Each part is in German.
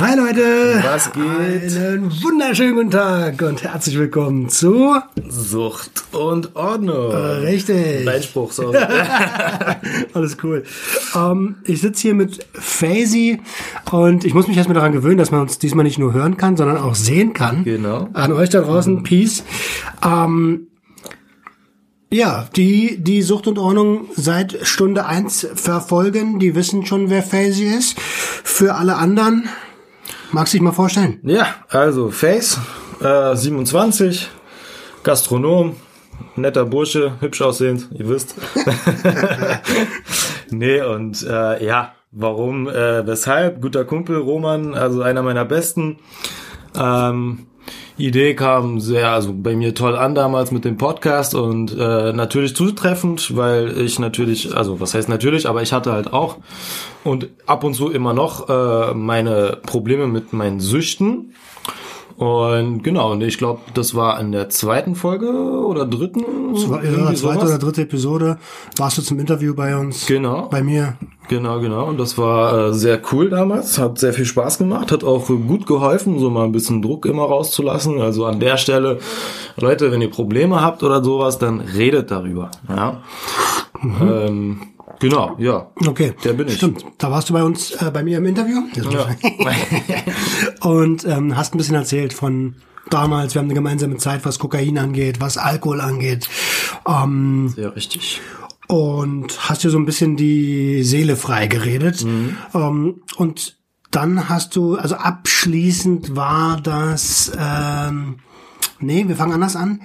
Hi Leute! Was geht? Einen wunderschönen guten Tag und herzlich willkommen zu Sucht und Ordnung. Richtig. Dein Spruch, sorry. Alles cool. Ähm, ich sitze hier mit Faisy und ich muss mich erstmal daran gewöhnen, dass man uns diesmal nicht nur hören kann, sondern auch sehen kann. Genau. An euch da draußen, Peace. Ähm, ja, die, die Sucht und Ordnung seit Stunde eins verfolgen, die wissen schon, wer Faisy ist. Für alle anderen, magst du dich mal vorstellen? Ja, also Face, äh, 27, Gastronom, netter Bursche, hübsch aussehend, ihr wisst. nee, und äh, ja, warum, äh, weshalb? Guter Kumpel, Roman, also einer meiner besten. Ähm, Idee kam sehr, also bei mir toll an damals mit dem Podcast und äh, natürlich zutreffend, weil ich natürlich, also was heißt natürlich, aber ich hatte halt auch und ab und zu immer noch äh, meine Probleme mit meinen Süchten. Und genau, und ich glaube, das war in der zweiten Folge oder dritten. Zwei, ja, irgendwie zweite oder dritte Episode warst du zum Interview bei uns. Genau. Bei mir. Genau, genau. Und das war äh, sehr cool damals. Hat sehr viel Spaß gemacht. Hat auch gut geholfen, so mal ein bisschen Druck immer rauszulassen. Also an der Stelle, Leute, wenn ihr Probleme habt oder sowas, dann redet darüber. Ja. Ähm, genau, ja. Okay. Der bin ich. Stimmt. Da warst du bei uns, äh, bei mir im Interview. Ja. Und ähm, hast ein bisschen erzählt von damals. Wir haben eine gemeinsame Zeit, was Kokain angeht, was Alkohol angeht. Ähm, Sehr richtig. und hast dir so ein bisschen die Seele frei geredet. Mhm. Ähm, und dann hast du, also abschließend war das, ähm, nee, wir fangen anders an.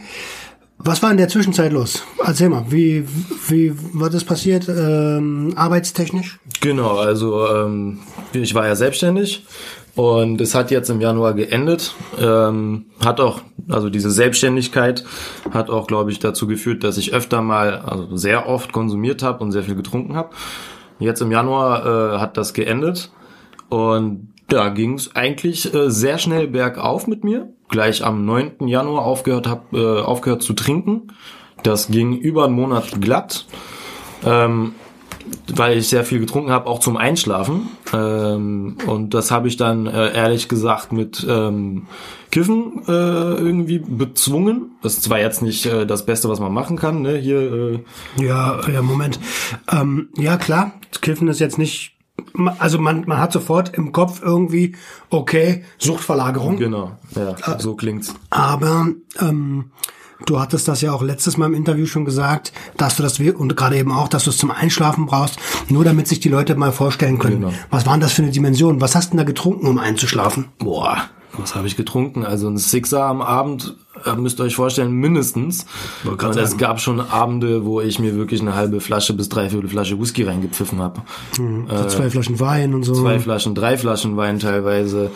Was war in der Zwischenzeit los? Erzähl mal, wie, wie war das passiert, ähm, arbeitstechnisch? Genau, also ähm, ich war ja selbstständig und es hat jetzt im Januar geendet. Ähm, hat auch, also diese Selbstständigkeit hat auch, glaube ich, dazu geführt, dass ich öfter mal, also sehr oft konsumiert habe und sehr viel getrunken habe. Jetzt im Januar äh, hat das geendet und da ging es eigentlich äh, sehr schnell bergauf mit mir. Gleich am 9. Januar aufgehört hab, äh, aufgehört zu trinken. Das ging über einen Monat glatt. Ähm, weil ich sehr viel getrunken habe, auch zum Einschlafen. Ähm, und das habe ich dann äh, ehrlich gesagt mit ähm, Kiffen äh, irgendwie bezwungen. Das ist zwar jetzt nicht äh, das Beste, was man machen kann, ne? Hier äh, Ja, ja, Moment. Ähm, ja, klar, Kiffen ist jetzt nicht, also man, man hat sofort im Kopf irgendwie, okay, Suchtverlagerung. genau, ja, so klingt's. Aber ähm, du hattest das ja auch letztes Mal im Interview schon gesagt, dass du das und gerade eben auch, dass du es zum Einschlafen brauchst, nur damit sich die Leute mal vorstellen können. Genau. Was waren das für eine Dimension? Was hast du denn da getrunken, um einzuschlafen? Boah, was habe ich getrunken? Also ein Sixer am Abend, äh, müsst ihr euch vorstellen, mindestens. Und es gab schon Abende, wo ich mir wirklich eine halbe Flasche bis dreiviertel Flasche Whisky reingepfiffen habe. So zwei Flaschen Wein und so. Äh, Zwei Flaschen, drei Flaschen Wein teilweise.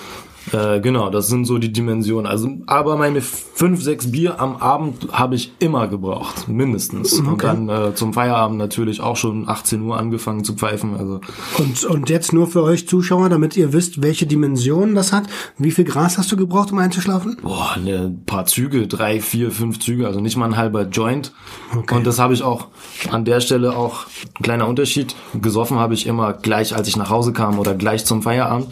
Äh, genau, das sind so die Dimensionen. Also, aber meine fünf, sechs Bier am Abend habe ich immer gebraucht, mindestens. Und dann äh, zum Feierabend natürlich auch schon 18 Uhr angefangen zu pfeifen. Also Und, und jetzt nur für euch Zuschauer, damit ihr wisst, welche Dimension das hat. Wie viel Gras hast du gebraucht, um einzuschlafen? boah, ne, paar Züge, drei, vier, fünf Züge, also nicht mal ein halber Joint. Okay. Und das habe ich auch an der Stelle auch ein kleiner Unterschied. Gesoffen habe ich immer gleich, als ich nach Hause kam oder gleich zum Feierabend.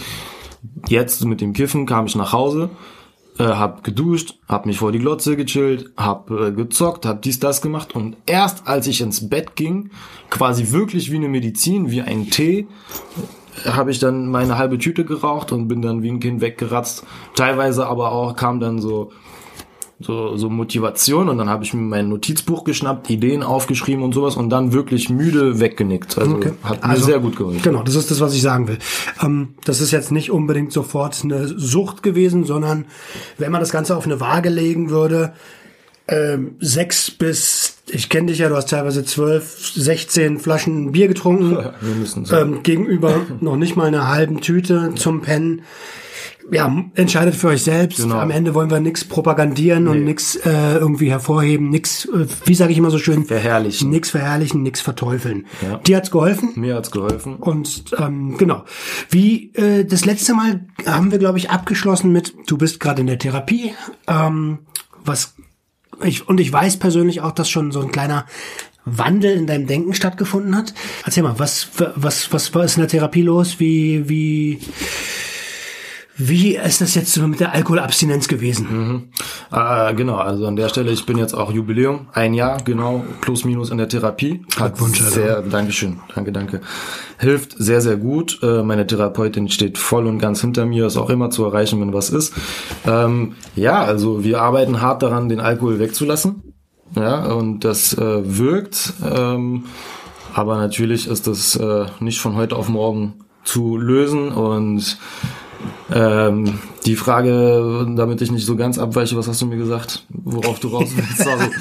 Jetzt mit dem Kiffen kam ich nach Hause, äh, hab geduscht, hab mich vor die Glotze gechillt, hab äh, gezockt, hab dies, das gemacht und erst als ich ins Bett ging, quasi wirklich wie eine Medizin, wie ein Tee, habe ich dann meine halbe Tüte geraucht und bin dann wie ein Kind weggeratzt. Teilweise aber auch kam dann so so, so Motivation und dann habe ich mir mein Notizbuch geschnappt, Ideen aufgeschrieben und sowas und dann wirklich müde weggenickt. Also Okay. hat mir Also, sehr gut geholfen. Genau, das ist das, was ich sagen will. Ähm, das ist jetzt nicht unbedingt sofort eine Sucht gewesen, sondern wenn man das Ganze auf eine Waage legen würde, ähm, sechs bis, ich kenne dich ja, du hast teilweise zwölf, 16 Flaschen Bier getrunken, ähm, gegenüber noch nicht mal einer halben Tüte zum Pennen. Ja, entscheidet für euch selbst. Genau. Am Ende wollen wir nichts propagandieren und nichts äh, irgendwie hervorheben, nichts, äh, wie sage ich immer so schön, Verherrlichen. nichts verherrlichen, nichts verteufeln. Ja. Dir hat's geholfen? Mir hat's geholfen. Und ähm, genau. Wie äh, das letzte Mal haben wir, glaube ich, abgeschlossen mit, du bist gerade in der Therapie. Ähm, was ich und ich weiß persönlich auch, dass schon so ein kleiner Wandel in deinem Denken stattgefunden hat. Erzähl mal, was was was was ist in der Therapie los? Wie wie wie ist das jetzt mit der Alkoholabstinenz gewesen? Ah, genau, also an der Stelle, ich bin jetzt auch Jubiläum, ein Jahr, genau, plus minus in der Therapie. Hat Glückwunsch, Alter. sehr, Dankeschön, danke, danke. Hilft sehr, sehr gut. Äh, Meine Therapeutin steht voll und ganz hinter mir, ist auch immer zu erreichen, wenn was ist. Ähm, ja, also wir arbeiten hart daran, den Alkohol wegzulassen. Ja, und das äh, wirkt. Ähm, aber natürlich ist das äh, nicht von heute auf morgen zu lösen und ähm, die Frage, damit ich nicht so ganz abweiche, was hast du mir gesagt? Worauf du raus willst? Sorry.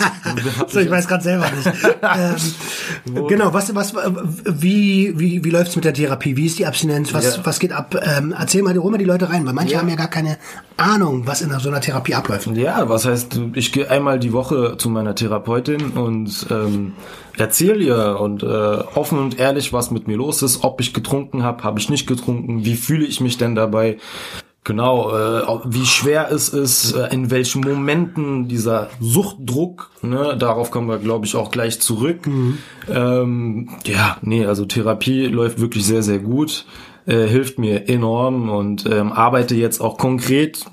So, ich weiß gerade selber nicht. ähm, genau, was, was, wie, wie, wie läuft's mit der Therapie? Wie ist die Abstinenz? Was, Ja. was geht ab? Ähm, erzähl mal, hol mal die Leute rein, weil manche Ja. haben ja gar keine Ahnung, was in so einer Therapie abläuft. Ja, was heißt, ich gehe einmal die Woche zu meiner Therapeutin und ähm, erzähle ihr und äh, offen und ehrlich, was mit mir los ist, ob ich getrunken habe, habe ich nicht getrunken, wie fühle ich mich denn dabei. Genau, äh, wie schwer es ist, äh, in welchen Momenten dieser Suchtdruck, ne, darauf kommen wir, glaube ich, auch gleich zurück. Ähm, ja, nee, also Therapie läuft wirklich sehr, sehr gut, äh, hilft mir enorm und ähm, arbeite jetzt auch konkret,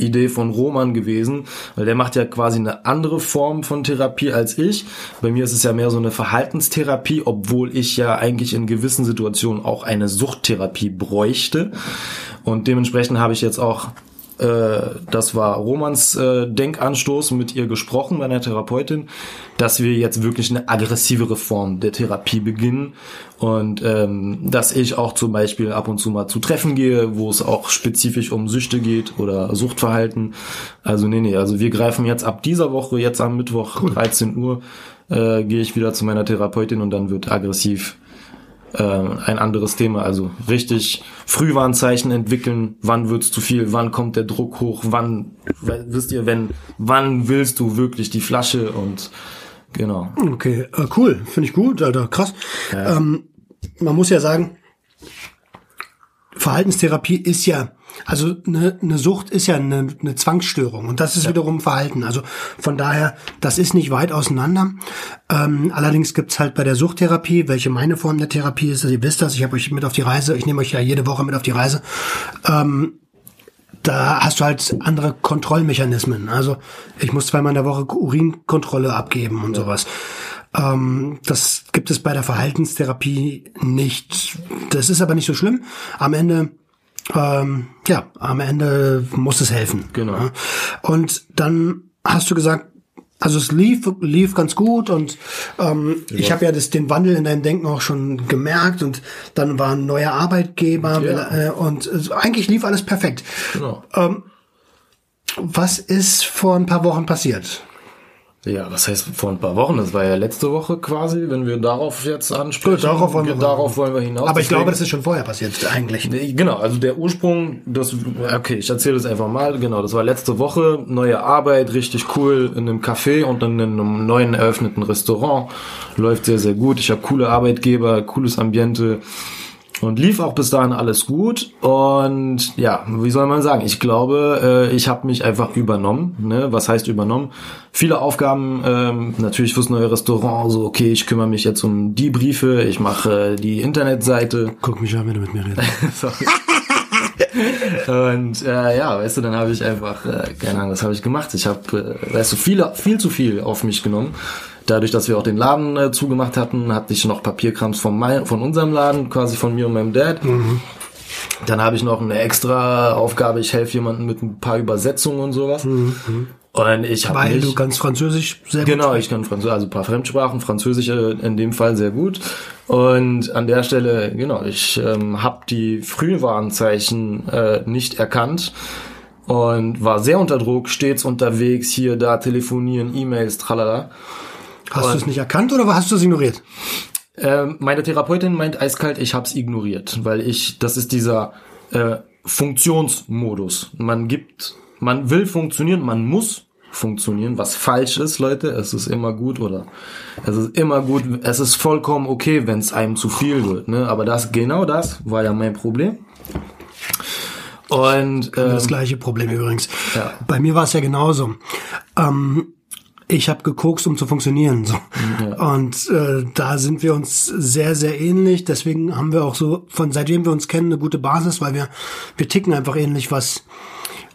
Idee von Roman gewesen, weil der macht ja quasi eine andere Form von Therapie als ich. Bei mir ist es ja mehr so eine Verhaltenstherapie, obwohl ich ja eigentlich in gewissen Situationen auch eine Suchttherapie bräuchte. Und dementsprechend habe ich jetzt auch äh, das war Romans äh, Denkanstoß mit ihr gesprochen, meiner Therapeutin, dass wir jetzt wirklich eine aggressivere Form der Therapie beginnen und ähm, dass ich auch zum Beispiel ab und zu mal zu Treffen gehe, wo es auch spezifisch um Süchte geht oder Suchtverhalten. Also nee, nee, also wir greifen jetzt ab dieser Woche, jetzt am Mittwoch, 13 Uhr, äh, gehe ich wieder zu meiner Therapeutin und dann wird aggressiv äh, ein anderes Thema. Also richtig Frühwarnzeichen entwickeln. Wann wird's zu viel? Wann kommt der Druck hoch? Wann wisst ihr, wenn? Wann willst du wirklich die Flasche? Und genau. Okay, äh, cool, finde ich gut, Alter, krass. Ähm, man muss ja sagen, Verhaltenstherapie ist ja, also eine, eine Sucht ist ja eine, eine Zwangsstörung und das ist wiederum Verhalten. Also von daher, das ist nicht weit auseinander. Ähm, allerdings gibt's halt bei der Suchttherapie, welche meine Form der Therapie ist, ihr wisst das, ich habe euch mit auf die Reise, ich nehme euch ja jede Woche mit auf die Reise. Ähm, da hast du halt andere Kontrollmechanismen. Also ich muss zweimal in der Woche Urinkontrolle abgeben und sowas. Ähm, das gibt es bei der Verhaltenstherapie nicht. Das ist aber nicht so schlimm. Am Ende, ähm, ja, am Ende muss es helfen. Genau. Ja. Und dann hast du gesagt, also es lief, lief ganz gut und ähm, ich habe ja das, den Wandel in deinem Denken auch schon gemerkt und dann war ein neuer Arbeitgeber Ja. äh, und äh, eigentlich lief alles perfekt. Genau. Was ist vor ein paar Wochen passiert? Ja, was heißt vor ein paar Wochen? Das war ja letzte Woche quasi, wenn wir darauf jetzt ansprechen. Gut, darauf wollen wir- darauf wollen wir hinaus. Aber ich glaube, Deswegen- das ist schon vorher passiert, eigentlich. Genau, also der Ursprung, das, okay, ich erzähle es einfach mal, genau, das war letzte Woche, neue Arbeit, richtig cool, in einem Café und in einem neuen eröffneten Restaurant, läuft sehr, sehr gut, ich habe coole Arbeitgeber, cooles Ambiente und lief auch bis dahin alles gut und ja, wie soll man sagen, ich glaube, äh, ich habe mich einfach übernommen, ne? was heißt übernommen? Viele Aufgaben, ähm, natürlich fürs neue Restaurant, so okay, ich kümmere mich jetzt um die Briefe, ich mache die Internetseite, Guck mich an, wenn du mit mir redest. Und äh, ja, weißt du, dann habe ich einfach, äh, keine Ahnung, was habe ich gemacht? Ich habe, äh, weißt du, viel, viel zu viel auf mich genommen. Dadurch, dass wir auch den Laden äh, zugemacht hatten, hatte ich noch Papierkrams von, mein, von unserem Laden, quasi von mir und meinem Dad. Dann habe ich noch eine extra Aufgabe, ich helfe jemandem mit ein paar Übersetzungen und sowas. Und ich habe Weil mich, du kannst Französisch sehr gut. Genau, ich kann Französisch, also ein paar Fremdsprachen, Französisch äh, in dem Fall sehr gut. Und an der Stelle, genau, ich ähm, habe die Frühwarnzeichen äh, nicht erkannt und war sehr unter Druck, stets unterwegs, hier, da, telefonieren, E-Mails, tralala. Hast du es nicht erkannt oder hast du es ignoriert? Ähm, meine Therapeutin meint eiskalt, ich hab's ignoriert, weil ich, das ist dieser äh, Funktionsmodus. Man gibt, man will funktionieren, man muss funktionieren, was falsch ist, Leute. Es ist immer gut oder es ist immer gut, es ist vollkommen okay, wenn es einem zu viel wird. Ne? Aber das, genau das war ja mein Problem. Und ähm, Das gleiche Problem übrigens. Ja. Bei mir war es ja genauso. Ähm, ich habe gekokst, um zu funktionieren. So. Und äh, da sind wir uns sehr, sehr ähnlich. Deswegen haben wir auch so, von seitdem wir uns kennen, eine gute Basis, weil wir, wir ticken einfach ähnlich, was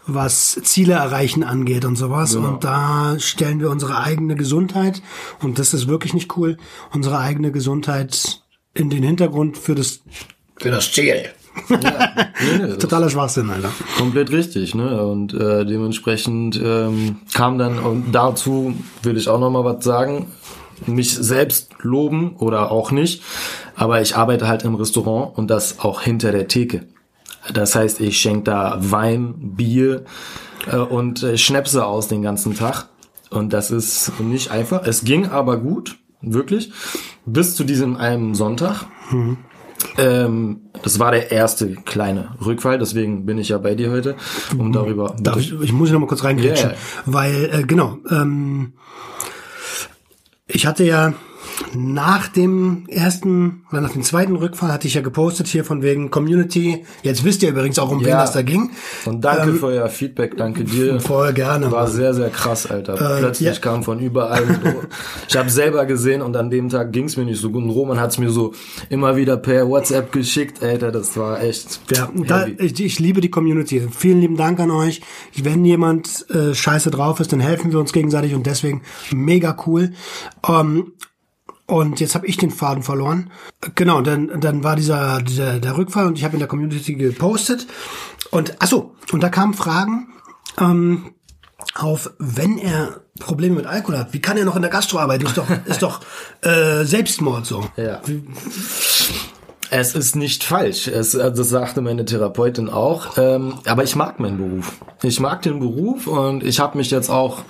was Ziele erreichen angeht und sowas. Genau. Und da stellen wir unsere eigene Gesundheit, und das ist wirklich nicht cool, unsere eigene Gesundheit in den Hintergrund für das Für das Ziel. Nee, nee, totaler Schwachsinn, Alter. Komplett richtig, ne? Und äh, dementsprechend ähm, kam dann und dazu will ich auch noch mal was sagen, mich selbst loben oder auch nicht, aber ich arbeite halt im Restaurant und das auch hinter der Theke. Das heißt, ich schenke da Wein, Bier äh, und äh, Schnäpse aus den ganzen Tag und das ist nicht einfach. Es ging aber gut, wirklich, bis zu diesem einen Sonntag. Ähm, das war der erste kleine Rückfall, deswegen bin ich ja bei dir heute, um darüber. Darf ich, ich muss noch mal kurz reingrätschen, Ja. weil äh, genau, ähm, ich hatte ja nach dem ersten oder nach dem zweiten Rückfall hatte ich ja gepostet hier von wegen Community. Jetzt wisst ihr übrigens auch, um wen Ja. das da ging. Und danke für euer Feedback, danke dir. Voll gerne. War sehr, sehr krass, Alter. Plötzlich ja. kam von überall. ich habe selber gesehen und an dem Tag ging's mir nicht so gut. Und Roman hat's mir so immer wieder per WhatsApp geschickt, Alter. Das war echt. Ja, da, ich, ich liebe die Community. Vielen lieben Dank an euch. Wenn jemand äh, scheiße drauf ist, dann helfen wir uns gegenseitig und deswegen mega cool. Ähm, und jetzt habe ich den Faden verloren. Genau, dann, dann war dieser, dieser der Rückfall und ich habe in der Community gepostet. Und ach so, und da kamen Fragen ähm, auf, wenn er Probleme mit Alkohol hat, wie kann er noch in der Gastro arbeiten? Ist doch, ist doch äh, Selbstmord so. Ja. Es ist nicht falsch. Es, also das sagte meine Therapeutin auch. Ähm, aber ich mag meinen Beruf. Ich mag den Beruf und ich habe mich jetzt auch,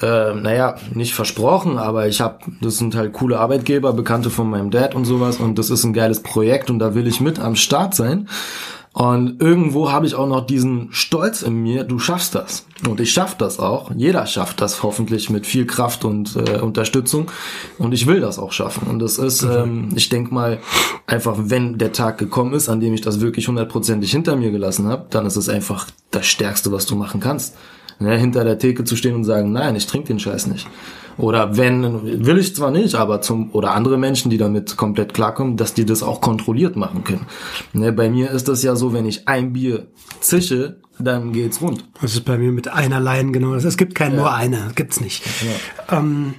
äh, naja, nicht versprochen, aber ich habe, das sind halt coole Arbeitgeber, Bekannte von meinem Dad und sowas und das ist ein geiles Projekt und da will ich mit am Start sein. Und irgendwo habe ich auch noch diesen Stolz in mir, du schaffst das. Und ich schaff das auch. Jeder schafft das hoffentlich mit viel Kraft und äh, Unterstützung. Und ich will das auch schaffen. Und das ist, ähm, ich denk mal, einfach wenn der Tag gekommen ist, an dem ich das wirklich hundertprozentig hinter mir gelassen habe, dann ist es einfach das Stärkste, was du machen kannst. Ne, hinter der Theke zu stehen und sagen, nein, ich trinke den Scheiß nicht. Oder wenn, will ich zwar nicht, aber zum, oder andere Menschen, die damit komplett klarkommen, dass die das auch kontrolliert machen können. Ne, bei mir ist das ja so, wenn ich ein Bier zische, dann geht's rund. Das ist bei mir mit einer Line genau. das. Es gibt kein nur eine, gibt's nicht. Ähm,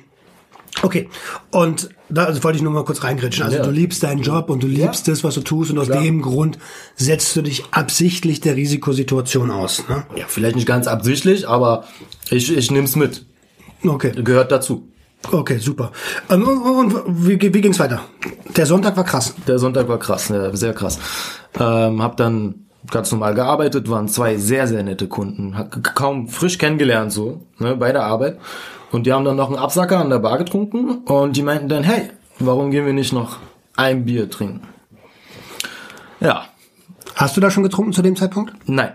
okay, und da also wollte ich nur mal kurz reingritschen. Also Ja. du liebst deinen Job und du liebst das, was du tust und aus Klar. dem Grund setzt du dich absichtlich der Risikosituation aus. Ne? Ja, vielleicht nicht ganz absichtlich, aber ich, ich nehm's mit. Okay, Gehört dazu. okay, super. Ähm, und, und wie, wie ging's weiter? Der Sonntag war krass. Der Sonntag war krass, ja, sehr krass. Ähm, hab dann ganz normal gearbeitet, waren zwei sehr, sehr nette Kunden. Hat kaum frisch kennengelernt so, ne, bei der Arbeit. Und die haben dann noch einen Absacker an der Bar getrunken und die meinten dann, hey, warum gehen wir nicht noch ein Bier trinken? Ja, Hast du da schon getrunken zu dem Zeitpunkt? Nein.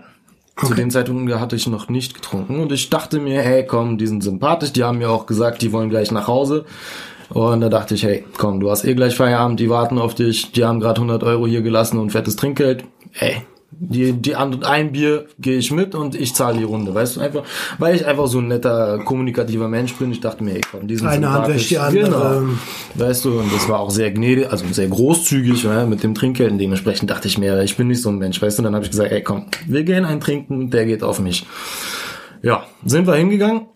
Zu dem Zeitpunkt hatte ich noch nicht getrunken und ich dachte mir, hey, komm, die sind sympathisch, die haben mir auch gesagt, die wollen gleich nach Hause. Und da dachte ich, hey, komm, du hast eh gleich Feierabend, die warten auf dich, die haben gerade 100 Euro hier gelassen und fettes Trinkgeld. Ey, die, die andere, ein Bier gehe ich mit und ich zahle die Runde, weißt du, einfach, weil ich einfach so ein netter, kommunikativer Mensch bin. Ich dachte mir, hey, komm, die sind Eine Hand wäscht die andere. Genau. Weißt du, und das war auch sehr gnädig, also sehr großzügig ja, mit dem Trinkgeld. Dementsprechend dachte ich mir, ich bin nicht so ein Mensch, weißt du. Und dann habe ich gesagt, ey komm, wir gehen ein Trinken, der geht auf mich. Ja, sind wir hingegangen.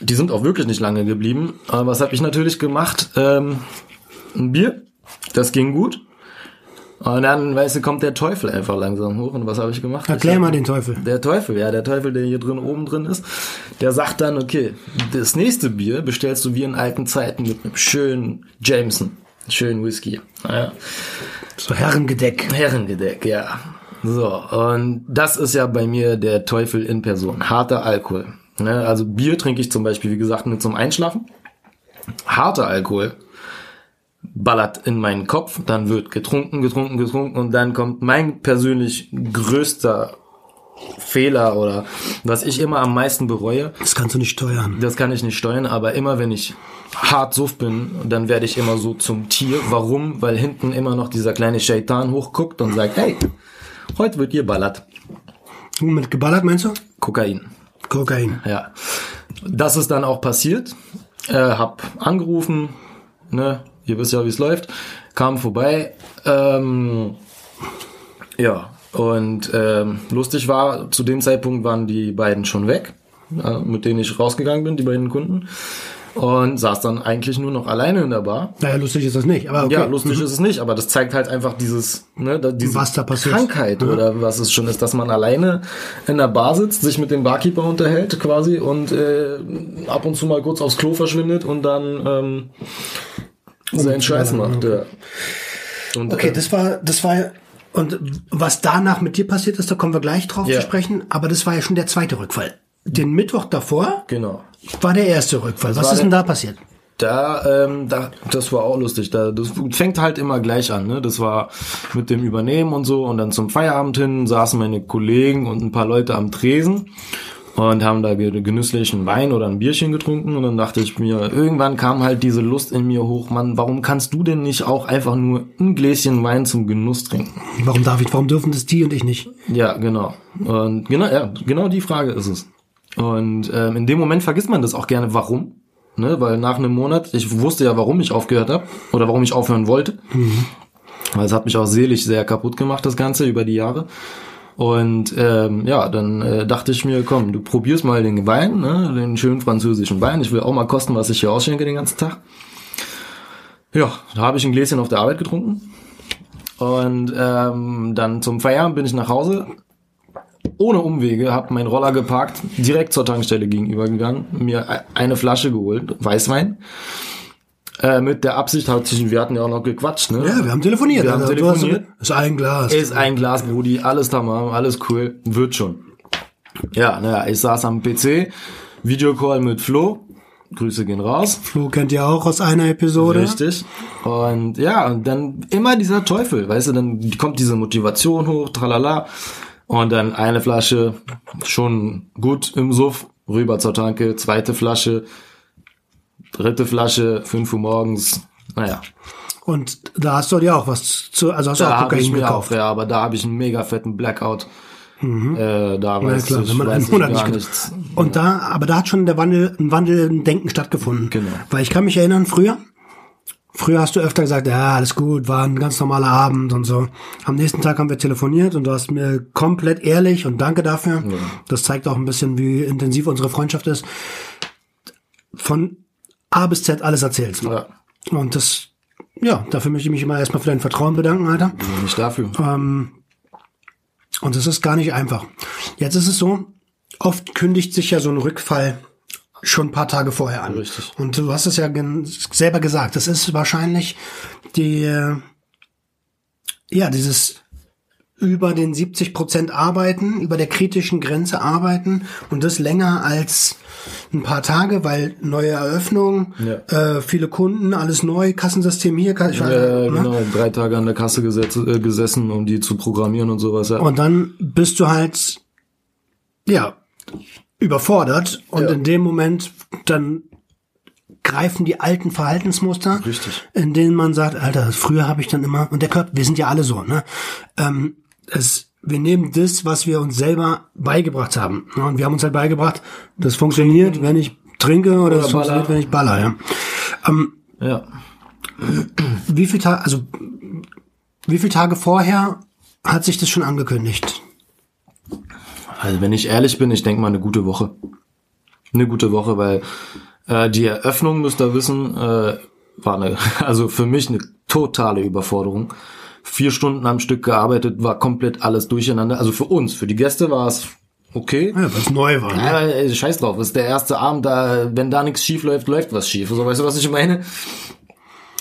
Die sind auch wirklich nicht lange geblieben. Aber was habe ich natürlich gemacht? Ähm, ein Bier, das ging gut. Und dann, weißt du, kommt der Teufel einfach langsam hoch. Und was habe ich gemacht? Erklär ich hab- mal den Teufel. der Teufel, ja, der Teufel, der hier drin oben drin ist, der sagt dann, okay, das nächste Bier bestellst du wie in alten Zeiten mit einem schönen Jameson, schönen Whisky. Ja. So Herrengedeck. Herrengedeck, ja. So, und das ist ja bei mir der Teufel in Person. Harter Alkohol. Ne? Also Bier trinke ich zum Beispiel, wie gesagt, nur zum Einschlafen. Harter Alkohol ballert in meinen Kopf, dann wird getrunken, getrunken, getrunken und dann kommt mein persönlich größter Fehler oder was ich immer am meisten bereue. Das kannst du nicht steuern. Das kann ich nicht steuern, aber immer wenn ich hart suff bin, dann werde ich immer so zum Tier. Warum? Weil hinten immer noch dieser kleine Shaitan hochguckt und sagt, hey, heute wird ihr ballert. Mit geballert meinst du? Kokain. Kokain. Ja. Das ist dann auch passiert. Äh, hab angerufen, ne, ihr wisst ja, wie es läuft, kam vorbei. Ähm, ja, und ähm, lustig war, zu dem Zeitpunkt waren die beiden schon weg, äh, mit denen ich rausgegangen bin, die beiden Kunden. Und saß dann eigentlich nur noch alleine in der Bar. Naja, lustig ist das nicht, aber okay. Ja, lustig ist es nicht, aber das zeigt halt einfach dieses, ne, diese Was da passiert. Krankheit oder was es schon ist, dass man alleine in der Bar sitzt, sich mit dem Barkeeper unterhält quasi und äh, ab und zu mal kurz aufs Klo verschwindet und dann ähm, seinen Scheiß macht. Ja. Und, Okay, äh, das war, das war, und was danach mit dir passiert ist, da kommen wir gleich drauf Ja. zu sprechen, aber das war ja schon der zweite Rückfall. Den Mittwoch davor genau. war der erste Rückfall. Was war ist denn da passiert? Da, ähm, da, das war auch lustig. Da, das fängt halt immer gleich an. Ne? Das war mit dem Übernehmen und so. Und dann zum Feierabend hin saßen meine Kollegen und ein paar Leute am Tresen und haben da ge- genüsslichen Wein oder ein Bierchen getrunken. Und dann dachte ich mir, irgendwann kam halt diese Lust in mir hoch. Mann, warum kannst du denn nicht auch einfach nur ein Gläschen Wein zum Genuss trinken? Warum David, warum dürfen das die und ich nicht? Ja, genau. Und genau, ja, genau die Frage ist es. Und ähm, in dem Moment vergisst man das auch gerne, warum. Ne? Weil nach einem Monat, ich wusste ja, warum ich aufgehört habe oder warum ich aufhören wollte. Weil es hat mich auch seelisch sehr kaputt gemacht, das Ganze über die Jahre. Und ähm, ja, dann äh, dachte ich mir, komm, du probierst mal den Wein, ne? den schönen französischen Wein. Ich will auch mal kosten, was ich hier ausschenke den ganzen Tag. Ja, da habe ich ein Gläschen auf der Arbeit getrunken. Und ähm, dann zum Feierabend bin ich nach Hause, ohne Umwege, habe meinen Roller geparkt, direkt zur Tankstelle gegenüber gegangen, mir e- eine Flasche geholt, Weißwein. Äh, mit der Absicht, hat sich, wir hatten ja auch noch gequatscht, ne? Ja, wir haben telefoniert. Wir haben Also, telefoniert. ist ein Glas. Ist ein Glas, Brudi, alles tamam, alles cool, wird schon. Ja, naja, ich saß am PC, Videocall mit Flo, Grüße gehen raus. Flo kennt ihr auch aus einer Episode. Richtig. Und ja, und dann immer dieser Teufel, weißt du, dann kommt diese Motivation hoch, tralala. Und dann eine Flasche, schon gut im Suff, rüber zur Tanke, zweite Flasche, dritte Flasche, 5 Uhr morgens. Naja, Und da hast du dir auch was zu, also hast du auch Kokain mir auch, gekauft. Mhm. ja, aber da habe ich einen mega fetten Blackout. Äh, da Ja, weiß klar, ich, wenn man einen Monat nicht nichts. Und da, aber da hat schon der Wandel, ein Wandel im Denken stattgefunden. Genau. Weil ich kann mich erinnern, früher, früher hast du öfter gesagt, ja, alles gut, war ein ganz normaler Abend und so. Am nächsten Tag haben wir telefoniert und du hast mir komplett ehrlich und danke dafür. Das zeigt auch ein bisschen, wie intensiv unsere Freundschaft ist. Von A bis Z alles erzählst. Ja, Und das, ja, dafür möchte ich mich immer erstmal für dein Vertrauen bedanken, Alter. nicht dafür. Ähm, und das ist gar nicht einfach. Jetzt ist es so, oft kündigt sich ja so ein Rückfall schon ein paar Tage vorher an. Richtig. Und du hast es ja selber gesagt, das ist wahrscheinlich die, ja, dieses über den 70 Prozent arbeiten, über der kritischen Grenze arbeiten und das länger als ein paar Tage, weil neue Eröffnung, Ja. äh, viele Kunden, alles neu, Kassensystem hier, Kass- ich weiß, Äh, ne? genau, drei Tage an der Kasse gesetz, äh, gesessen, um die zu programmieren und sowas. Ja. Und dann bist du halt, ja, überfordert und Ja. in dem Moment dann greifen die alten Verhaltensmuster, Richtig. in denen man sagt, Alter, früher habe ich dann immer, und der Körper, wir sind ja alle so, ne? Ähm, es, wir nehmen das, was wir uns selber beigebracht haben. Und wir haben uns halt beigebracht, das funktioniert, wenn ich trinke oder, das baller. funktioniert, wenn ich baller, ja. Ähm, ja. wie viel Tage, also wie viele Tage vorher hat sich das schon angekündigt? Also wenn ich ehrlich bin, ich denke mal eine gute Woche. Eine gute Woche, weil äh, die Eröffnung, müsst ihr wissen, äh, war eine, also für mich eine totale Überforderung. Vier Stunden am Stück gearbeitet, war komplett alles durcheinander. Also für uns, für die Gäste war es okay. Ja, es neu war. Ne? Ja, scheiß drauf, ist der erste Abend, da, wenn da nichts schief läuft, läuft was schief. So, weißt du, was ich meine?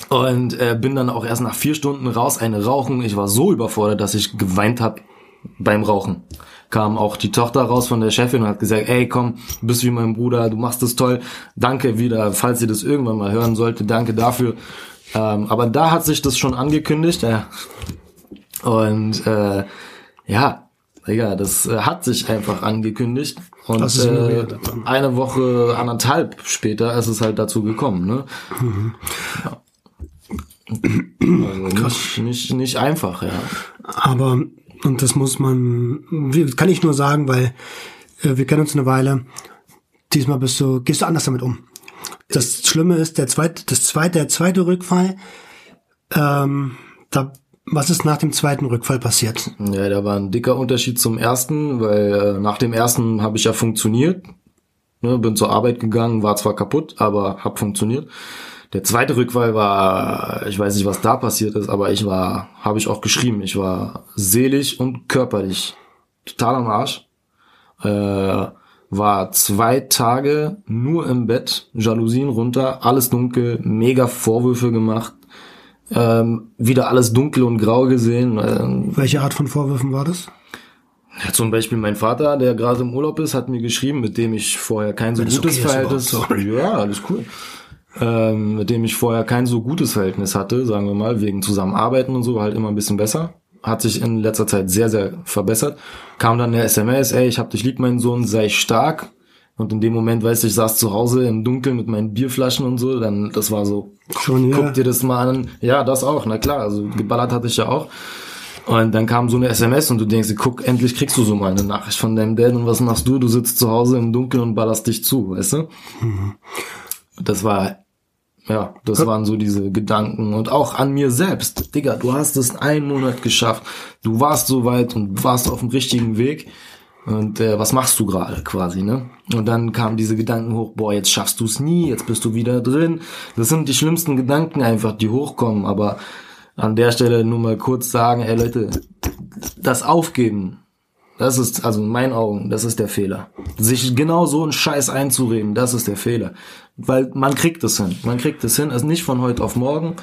Und äh, bin dann auch erst nach vier Stunden raus, eine rauchen. Ich war so überfordert, dass ich geweint habe beim Rauchen. Kam auch die Tochter raus von der Chefin und hat gesagt, ey komm, du bist wie mein Bruder, du machst es toll. Danke wieder, falls ihr das irgendwann mal hören sollte, danke dafür. Ähm, aber da hat sich das schon angekündigt, ja. Und äh, ja, Digga, das äh, hat sich einfach angekündigt. Und äh, eine Woche, anderthalb später ist es halt dazu gekommen, ne? Mhm. Ja. Also nicht, nicht, nicht einfach, ja. Aber, und das muss man, kann ich nur sagen, weil äh, wir kennen uns eine Weile. Diesmal bist du, gehst du anders damit um. Das Schlimme ist, der zweite, das zweite, der zweite Rückfall, ähm, da, was ist nach dem zweiten Rückfall passiert? Ja, da war ein dicker Unterschied zum ersten, weil äh, nach dem ersten habe ich ja funktioniert. Ne, bin zur Arbeit gegangen, war zwar kaputt, aber hab funktioniert. Der zweite Rückfall war, ich weiß nicht, was da passiert ist, aber ich war, habe ich auch geschrieben, ich war seelisch und körperlich total am Arsch. Äh, war zwei Tage nur im Bett, Jalousien runter, alles dunkel, mega Vorwürfe gemacht, ähm, wieder alles dunkel und grau gesehen. Ähm, Welche Art von Vorwürfen war das? ja, zum Beispiel mein Vater, der gerade im Urlaub ist, hat mir geschrieben, mit dem ich vorher kein so gutes okay Verhältnis. ja, alles cool. Ähm, mit dem ich vorher kein so gutes Verhältnis hatte, sagen wir mal, wegen Zusammenarbeiten und so, halt immer ein bisschen besser. Hat sich in letzter Zeit sehr, sehr verbessert. Kam dann eine SMS, ey, ich hab dich lieb, mein Sohn, sei stark. Und in dem Moment, weißt du, ich saß zu Hause im Dunkeln mit meinen Bierflaschen und so, dann, das war so, Schon hier. guck dir das mal an. Ja, das auch, na klar, also geballert hatte ich ja auch. Und dann kam so eine SMS und du denkst, guck, endlich kriegst du so mal eine Nachricht von deinem Dad und was machst du? Du sitzt zu Hause im Dunkeln und ballerst dich zu, weißt du? Das war, ja, das waren so diese Gedanken und auch an mir selbst. Digga, du hast es einen Monat geschafft. Du warst so weit und warst auf dem richtigen Weg. Und äh, was machst du gerade quasi, ne? Und dann kamen diese Gedanken hoch, boah, jetzt schaffst du es nie, jetzt bist du wieder drin. Das sind die schlimmsten Gedanken einfach, die hochkommen. Aber an der Stelle nur mal kurz sagen, ey Leute, das Aufgeben, das ist, also in meinen Augen, das ist der Fehler. Sich genau so einen Scheiß einzureden, das ist der Fehler. Weil man kriegt es hin. Man kriegt es hin. Also nicht von heute auf morgen,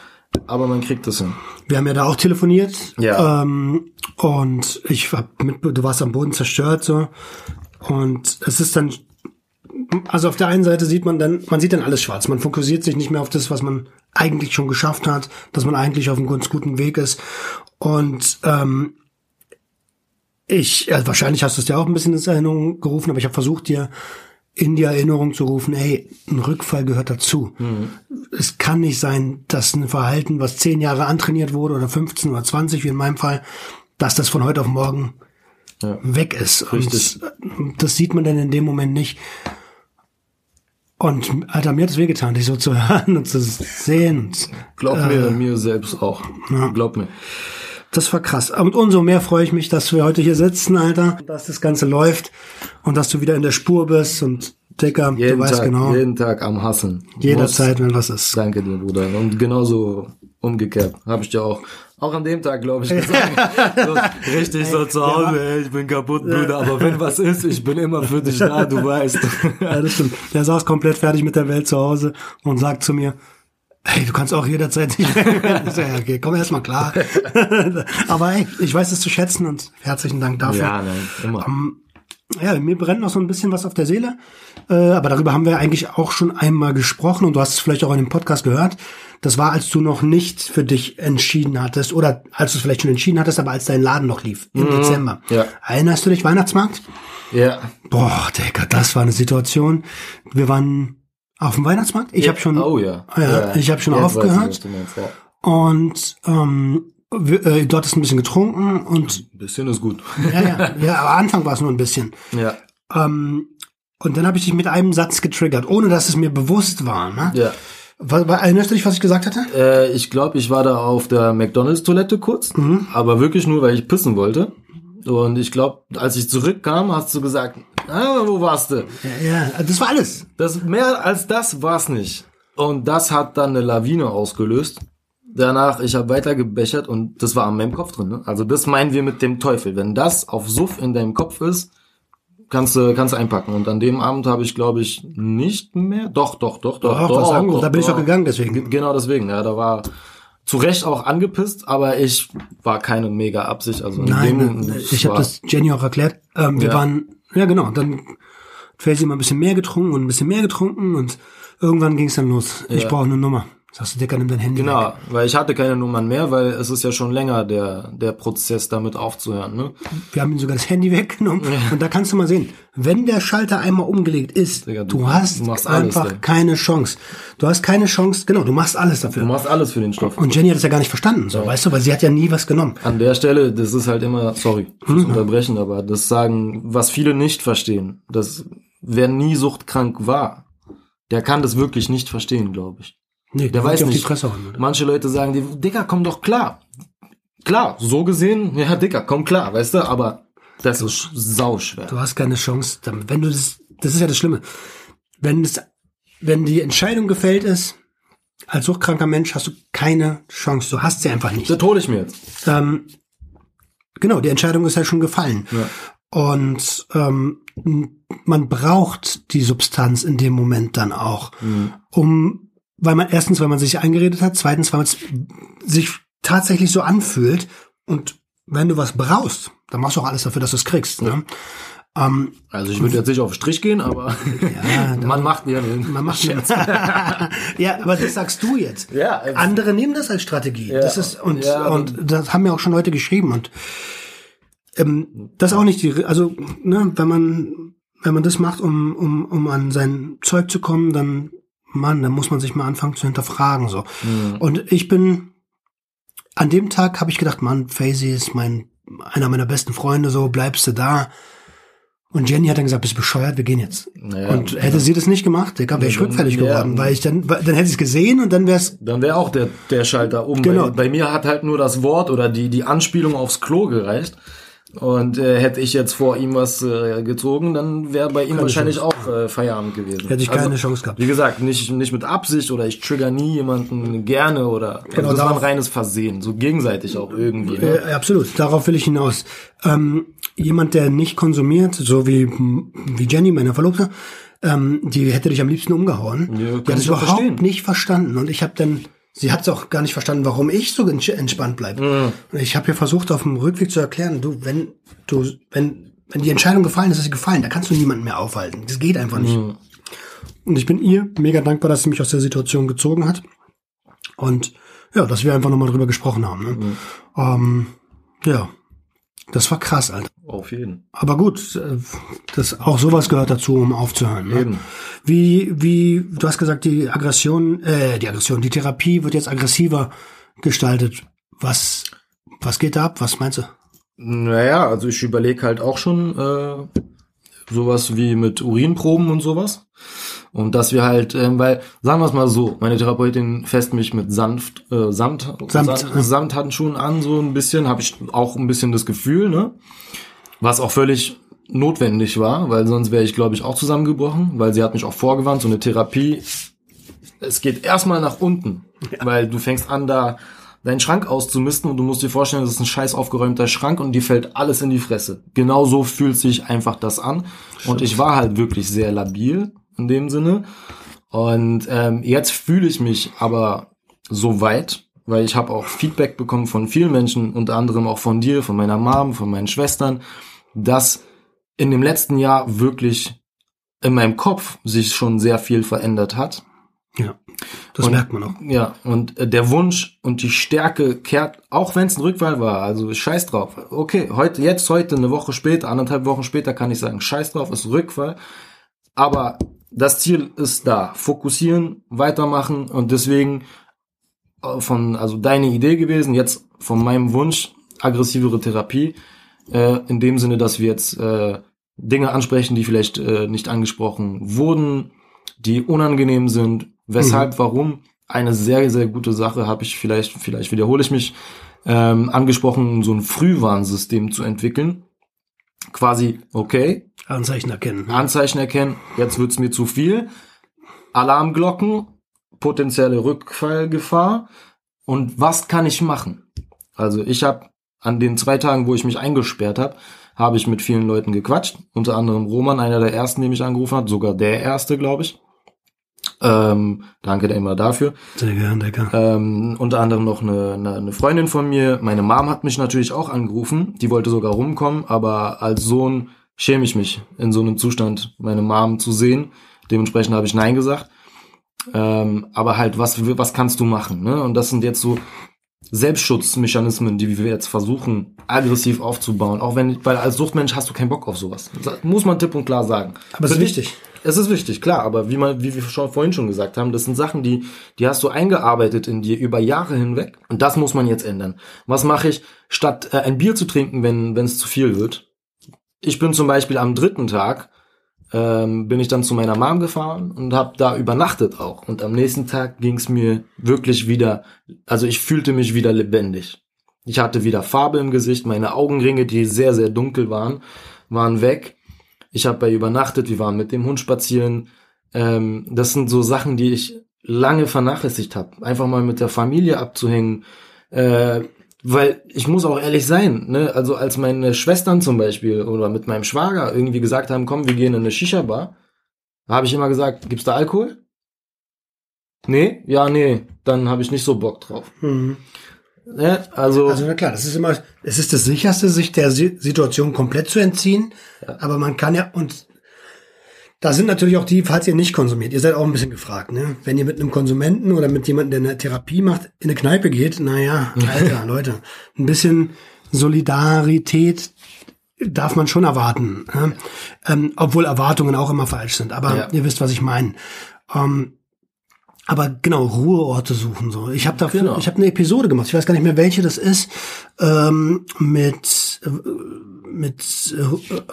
aber man kriegt es hin. Wir haben ja da auch telefoniert. Ja. Ähm, und ich hab mit, du warst am Boden zerstört so. Und es ist dann, also auf der einen Seite sieht man dann, man sieht dann alles schwarz. Man fokussiert sich nicht mehr auf das, was man eigentlich schon geschafft hat, dass man eigentlich auf einem ganz guten Weg ist. Und ähm, ich, ja, wahrscheinlich hast du es dir auch ein bisschen ins Erinnerung gerufen, aber ich habe versucht, dir in die Erinnerung zu rufen, hey, ein Rückfall gehört dazu. Es kann nicht sein, dass ein Verhalten, was zehn Jahre antrainiert wurde oder 15 oder 20, wie in meinem Fall, dass das von heute auf morgen Ja. weg ist. Richtig. Und das sieht man dann in dem Moment nicht. Und Alter, mir hat es wehgetan, dich so zu hören und zu sehen. Glaub mir, mir selbst auch. Glaub mir. Das war krass. Und umso mehr freue ich mich, dass wir heute hier sitzen, Alter, dass das Ganze läuft und dass du wieder in der Spur bist und Dicker, du Jeden weißt Tag, genau, jeden Tag am Hasseln. jederzeit, wenn was ist. Danke dir, Bruder. Und genauso umgekehrt. Habe ich dir auch. Auch an dem Tag, glaube ich, gesagt. so, richtig so zu Hause, ey, ich bin kaputt, Bruder. Aber wenn was ist, ich bin immer für dich da, du weißt. Ja, das stimmt. Der saß komplett fertig mit der Welt zu Hause und sagt zu mir, hey, du kannst auch jederzeit nicht ja, okay, komm erst mal klar. Aber ey, ich weiß es zu schätzen und herzlichen Dank dafür. ja, nein, immer. Ja, mir brennt noch so ein bisschen was auf der Seele. Äh, aber darüber haben wir eigentlich auch schon einmal gesprochen und du hast es vielleicht auch in dem Podcast gehört. Das war, als du noch nicht für dich entschieden hattest oder als du es vielleicht schon entschieden hattest, aber als dein Laden noch lief im Dezember. ja. Erinnerst du dich, Weihnachtsmarkt? Ja. Boah, Digga, das war eine Situation. Wir waren auf dem Weihnachtsmarkt. Ich habe schon, Oh ja. Ja, ich hab schon weiß aufgehört. du meinst, ja. und ähm, wir, äh, dort ist ein bisschen getrunken und Ein bisschen ist gut. ja, ja, ja, aber Anfang war es nur ein bisschen. ja. Ähm, und dann habe ich dich mit einem Satz getriggert, ohne dass es mir bewusst war. Ne? Ja. Was, war- erinnerst du dich, was ich gesagt hatte? Äh, ich glaube, ich war da auf der McDonalds-Toilette kurz, Mhm. aber wirklich nur, weil ich pissen wollte. Und ich glaube, als ich zurückkam, hast du gesagt, ah, wo warst du? Ja, ja, das war alles. Das, mehr als das war's nicht. Und das hat dann eine Lawine ausgelöst. Danach, ich habe weiter gebechert und das war an meinem Kopf drin. Ne? Also das meinen wir mit dem Teufel. Wenn das auf Suff in deinem Kopf ist, kannst du kannst einpacken. Und an dem Abend habe ich, glaube ich, nicht mehr. Doch, doch, doch, doch. Doch, was sagen wir? Da bin ich doch gegangen, deswegen. Ge- Genau deswegen. Ja, da war zu Recht auch angepisst, aber ich war keine mega Absicht. Also in Nein, dem, ich habe das Jenny auch erklärt. Ähm, wir Ja. waren, ja genau, dann Tracy mal ein bisschen mehr getrunken und ein bisschen mehr getrunken und irgendwann ging es dann los. Ich Ja. brauche eine Nummer. Sagst du, Dicker, nimm dein Handy Genau, weg. weil ich hatte keine Nummern mehr, weil es ist ja schon länger der, der Prozess damit aufzuhören. Ne? Wir haben ihm sogar das Handy weggenommen. Und da kannst du mal sehen, wenn der Schalter einmal umgelegt ist, Digga, du- du, hast du alles, einfach ey. keine Chance. Du hast keine Chance, genau, du machst alles dafür. Du machst alles für den Stoff. Und Jenny hat es ja gar nicht verstanden, so, weißt du, weil sie hat ja nie was genommen. An der Stelle, das ist halt immer, sorry fürs Unterbrechen, aber das sagen, was viele nicht verstehen, dass wer nie suchtkrank war, der kann das wirklich nicht verstehen, glaube ich. Nee, Der weiß nicht. die hauen? Manche Leute sagen dir, Dicker, komm doch klar. Klar, so gesehen, ja, Dicker, komm klar, weißt du, aber das ist sauschwer. Du hast keine Chance, wenn du das, das ist ja das Schlimme. Wenn es, wenn die Entscheidung gefällt ist, als suchtkranker Mensch hast du keine Chance. Du hast sie einfach nicht. Das hole ich mir jetzt. Ähm, genau, die Entscheidung ist ja schon gefallen. Und ähm, man braucht die Substanz in dem Moment dann auch, um, weil man erstens, weil man sich eingeredet hat, zweitens, weil man es sich tatsächlich so anfühlt. Und wenn du was brauchst, dann machst du auch alles dafür, dass du es kriegst. Ne? Ähm, Also ich würde jetzt nicht auf den Strich gehen, aber man macht ja den man macht ja, aber das sagst du jetzt. Ja, äh, Andere nehmen das als Strategie. das ist und ja, aber- und das haben mir auch schon Leute geschrieben und ähm, das auch nicht die, also ne, wenn man wenn man das macht, um um um an sein Zeug zu kommen, dann Mann, dann muss man sich mal anfangen zu hinterfragen so. Mhm. Und ich bin an dem Tag habe ich gedacht, Mann, Faisy ist mein einer meiner besten Freunde, so bleibst du da. Und Jenny hat dann gesagt, bist du bescheuert, wir gehen jetzt. Naja, und hätte sie das nicht gemacht, Digga, wäre ich rückfällig ja. geworden, weil ich dann, dann hätte ich es gesehen und dann wäre es Dann wäre auch der, der Schalter um. Genau. Bei, bei mir hat halt nur das Wort oder die, die Anspielung aufs Klo gereicht. Und äh, hätte ich jetzt vor ihm was äh, gezogen, dann wäre bei ihm wahrscheinlich auch äh, Feierabend gewesen. Also, Hätte ich keine Chance gehabt. Wie gesagt, nicht, nicht mit Absicht oder ich trigger nie jemanden gerne oder also Genau, das war ein reines Versehen, so gegenseitig auch irgendwie. Ne? Äh, absolut, darauf will ich hinaus. Ähm, jemand, der nicht konsumiert, so wie, wie Jenny, meine Verlobte, ähm, die hätte dich am liebsten umgehauen. Ja, die hat es überhaupt verstehen. nicht verstanden. Und ich habe dann, sie hat es auch gar nicht verstanden, warum ich so ents- entspannt bleibe. Und ich habe ihr versucht, auf dem Rückweg zu erklären, du, wenn du, wenn, wenn die Entscheidung gefallen ist, ist sie gefallen, da kannst du niemanden mehr aufhalten. Das geht einfach nicht. Und ich bin ihr mega dankbar, dass sie mich aus der Situation gezogen hat. Und ja, dass wir einfach nochmal drüber gesprochen haben. Ne? Ähm, ja, das war krass, Alter. Auf jeden. Aber gut, äh, das auch sowas gehört dazu, um aufzuhören. Ne? Eben. Wie, wie, du hast gesagt, die Aggression, äh, die Aggression, die Therapie wird jetzt aggressiver gestaltet. Was, was geht da ab? Was meinst du? Naja, also ich überlege halt auch schon äh, sowas wie mit Urinproben und sowas. Und dass wir halt, ähm, weil, sagen wir es mal so, meine Therapeutin fässt mich mit sanft, äh, Samt, Samt, Samt, ja. Samthandschuhen an, so ein bisschen, habe ich auch ein bisschen das Gefühl, ne? Was auch völlig notwendig war, weil sonst wäre ich, glaube ich, auch zusammengebrochen, weil sie hat mich auch vorgewarnt, so eine Therapie, es geht erstmal nach unten, weil du fängst an, da deinen Schrank auszumisten und du musst dir vorstellen, das ist ein scheiß aufgeräumter Schrank und dir fällt alles in die Fresse. Genau so fühlt sich einfach das an. Und ich war halt wirklich sehr labil in dem Sinne. Und ähm, jetzt fühle ich mich aber so weit, weil ich habe auch Feedback bekommen von vielen Menschen, unter anderem auch von dir, von meiner Mom, von meinen Schwestern, dass in dem letzten Jahr wirklich in meinem Kopf sich schon sehr viel verändert hat. Ja, das Und- merkt man auch. Ja, und äh, der Wunsch und die Stärke kehrt, auch wenn es ein Rückfall war, also scheiß drauf. Okay, heute, jetzt, heute, eine Woche später, anderthalb Wochen später kann ich sagen, scheiß drauf, ist Rückfall. Aber das Ziel ist da. Fokussieren, weitermachen und deswegen äh, von, also deine Idee gewesen, jetzt von meinem Wunsch, aggressivere Therapie, äh, in dem Sinne, dass wir jetzt äh, Dinge ansprechen, die vielleicht äh, nicht angesprochen wurden, die unangenehm sind, weshalb, warum. Eine sehr, sehr gute Sache habe ich vielleicht, vielleicht wiederhole ich mich, ähm, angesprochen, so ein Frühwarnsystem zu entwickeln. Quasi, okay, Anzeichen erkennen. Anzeichen erkennen, jetzt wird's mir zu viel. Alarmglocken, potenzielle Rückfallgefahr. Und was kann ich machen? Also ich habe an den zwei Tagen, wo ich mich eingesperrt habe, habe ich mit vielen Leuten gequatscht. Unter anderem Roman, einer der ersten, der mich angerufen hat, sogar der erste, glaube ich. Ähm, danke immer dafür. Sehr gern, Decker. Ähm, unter anderem noch eine, eine, eine Freundin von mir. Meine Mom hat mich natürlich auch angerufen. Die wollte sogar rumkommen, aber als Sohn schäme ich mich, in so einem Zustand meine Mom zu sehen. Dementsprechend habe ich Nein gesagt. Ähm, aber halt, was, was kannst du machen? Ne? Und das sind jetzt so Selbstschutzmechanismen, die wir jetzt versuchen, aggressiv aufzubauen. Auch wenn, weil als Suchtmensch hast du keinen Bock auf sowas. Das muss man tipp und klar sagen. Aber es ist wichtig. Es ist wichtig, klar, aber wie man, wie wir schon vorhin schon gesagt haben, das sind Sachen, die, die hast du eingearbeitet in dir über Jahre hinweg. Und das muss man jetzt ändern. Was mache ich, statt äh, ein Bier zu trinken, wenn es zu viel wird? Ich bin zum Beispiel am dritten Tag ähm, bin ich dann zu meiner Mom gefahren und habe da übernachtet auch. Und am nächsten Tag ging es mir wirklich wieder, also ich fühlte mich wieder lebendig. Ich hatte wieder Farbe im Gesicht, meine Augenringe, die sehr, sehr dunkel waren, waren weg. Ich habe bei übernachtet, wir waren mit dem Hund spazieren. Ähm, das sind so Sachen, die ich lange vernachlässigt habe. Einfach mal mit der Familie abzuhängen, äh, weil ich muss auch ehrlich sein, ne? Also als meine Schwestern zum Beispiel oder mit meinem Schwager irgendwie gesagt haben, komm, wir gehen in eine Shisha-Bar, habe ich immer gesagt, gibt's da Alkohol? Nee, ja, nee, dann habe ich nicht so Bock drauf. Mhm. Ne? Also, Also na klar, das ist immer, es ist das sicherste, sich der Si- Situation komplett zu entziehen. Aber man kann ja, und da sind natürlich auch die, falls ihr nicht konsumiert, ihr seid auch ein bisschen gefragt, ne? Wenn ihr mit einem Konsumenten oder mit jemandem, der eine Therapie macht, in eine Kneipe geht, naja, Alter, Leute, ein bisschen Solidarität darf man schon erwarten. Ne? Ähm, obwohl Erwartungen auch immer falsch sind. Aber Ja. ihr wisst, was ich meine. Ähm, aber genau, Ruheorte suchen so. Ich habe dafür, Genau. ich habe eine Episode gemacht. Ich weiß gar nicht mehr, welche das ist. Ähm, mit äh, mit äh,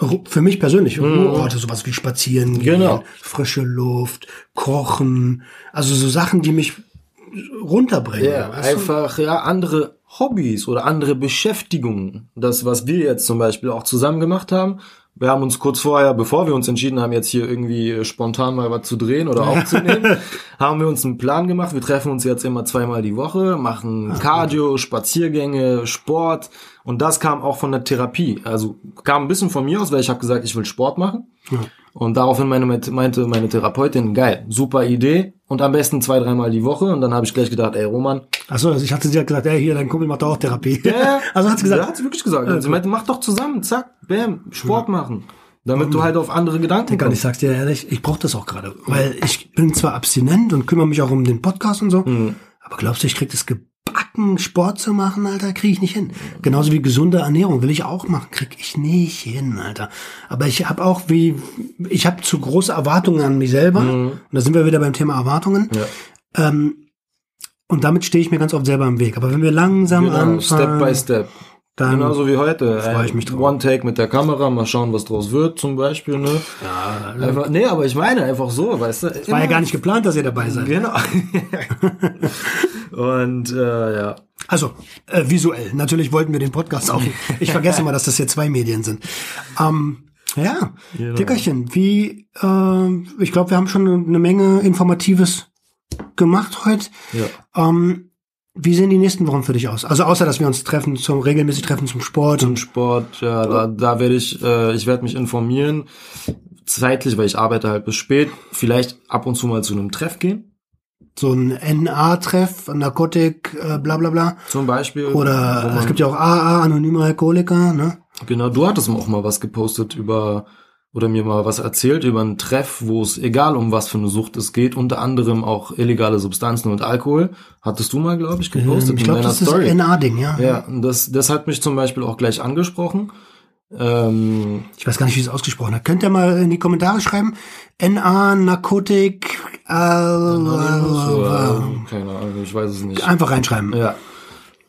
Ru- für mich persönlich Ruheorte, sowas wie spazieren gehen, Genau. frische Luft, kochen, also so Sachen, die mich runterbringen. Ja, weißt du? einfach ja andere Hobbys oder andere Beschäftigungen. Das, was wir jetzt zum Beispiel auch zusammen gemacht haben. Wir haben uns kurz vorher, bevor wir uns entschieden haben, jetzt hier irgendwie spontan mal was zu drehen oder aufzunehmen, haben wir uns einen Plan gemacht. Wir treffen uns jetzt immer zweimal die Woche, machen Cardio, Spaziergänge, Sport. Und das kam auch von der Therapie. Also kam ein bisschen von mir aus, weil ich habe gesagt, ich will Sport machen. Und daraufhin meine, meinte meine Therapeutin, geil, super Idee und am besten zwei, dreimal die Woche. Und dann habe ich gleich gedacht, ey Roman, Achso, also ich hatte sie ja gesagt, ey, hier, dein Kumpel macht doch auch Therapie. also hat sie ja, gesagt, hat sie wirklich gesagt. Und sie meinte, mach doch zusammen, zack, bam, Sport machen. Damit du halt auf andere Gedanken Digga, und ich kommst. sag's dir ehrlich, ich brauche das auch gerade. Weil ich bin zwar abstinent und kümmere mich auch um den Podcast und so, Mhm. aber glaubst du, ich krieg das gebacken, Sport zu machen, Alter, krieg ich nicht hin. Genauso wie gesunde Ernährung will ich auch machen, krieg ich nicht hin, Alter. Aber ich habe auch wie, ich habe zu große Erwartungen an mich selber. Und da sind wir wieder beim Thema Erwartungen. Mhm. Ja. Ähm, und damit stehe ich mir ganz oft selber im Weg. Aber wenn wir langsam Genau, anfangen, Step by Step. dann Genauso wie heute. freu Ein ich mich drauf. One-Take mit der Kamera, mal schauen, was draus wird, zum Beispiel, ne? ja, Einfach, nee, aber ich meine einfach so, weißt du. war ja gar nicht geplant, dass ihr dabei seid. Genau. Und äh, ja. Also, äh, visuell. Natürlich wollten wir den Podcast auch. Ich vergesse mal, dass das hier zwei Medien sind. Ähm, ja, Genau. Dickerchen, wie, äh, ich glaube, wir haben schon eine Menge Informatives gemacht heute. Ja. Ähm, wie sehen die nächsten Wochen für dich aus? Also außer, dass wir uns treffen, zum regelmäßig treffen zum Sport Zum Sport, ja, da, da werde ich, äh, ich werde mich informieren, zeitlich, weil ich arbeite halt bis spät, vielleicht ab und zu mal zu einem Treff gehen, so ein NA-Treff, Narkotik, äh, bla bla bla. zum Beispiel. Oder es gibt ja auch AA, anonyme Alkoholiker, ne? Genau, du hattest auch mal was gepostet über oder mir mal was erzählt über einen Treff, wo es egal um was für eine Sucht es geht, unter anderem auch illegale Substanzen und Alkohol. Hattest du mal, glaube ich, gepostet Ähm, ich in glaube, deiner das ist Story. das NA-Ding, ja. ja, das, das hat mich zum Beispiel auch gleich angesprochen. Ähm, Ich weiß gar nicht, wie es ausgesprochen hat. Könnt ihr mal in die Kommentare schreiben? NA, Narkotik, äh, oder, keine Ahnung, ich weiß es nicht. einfach reinschreiben. Ja.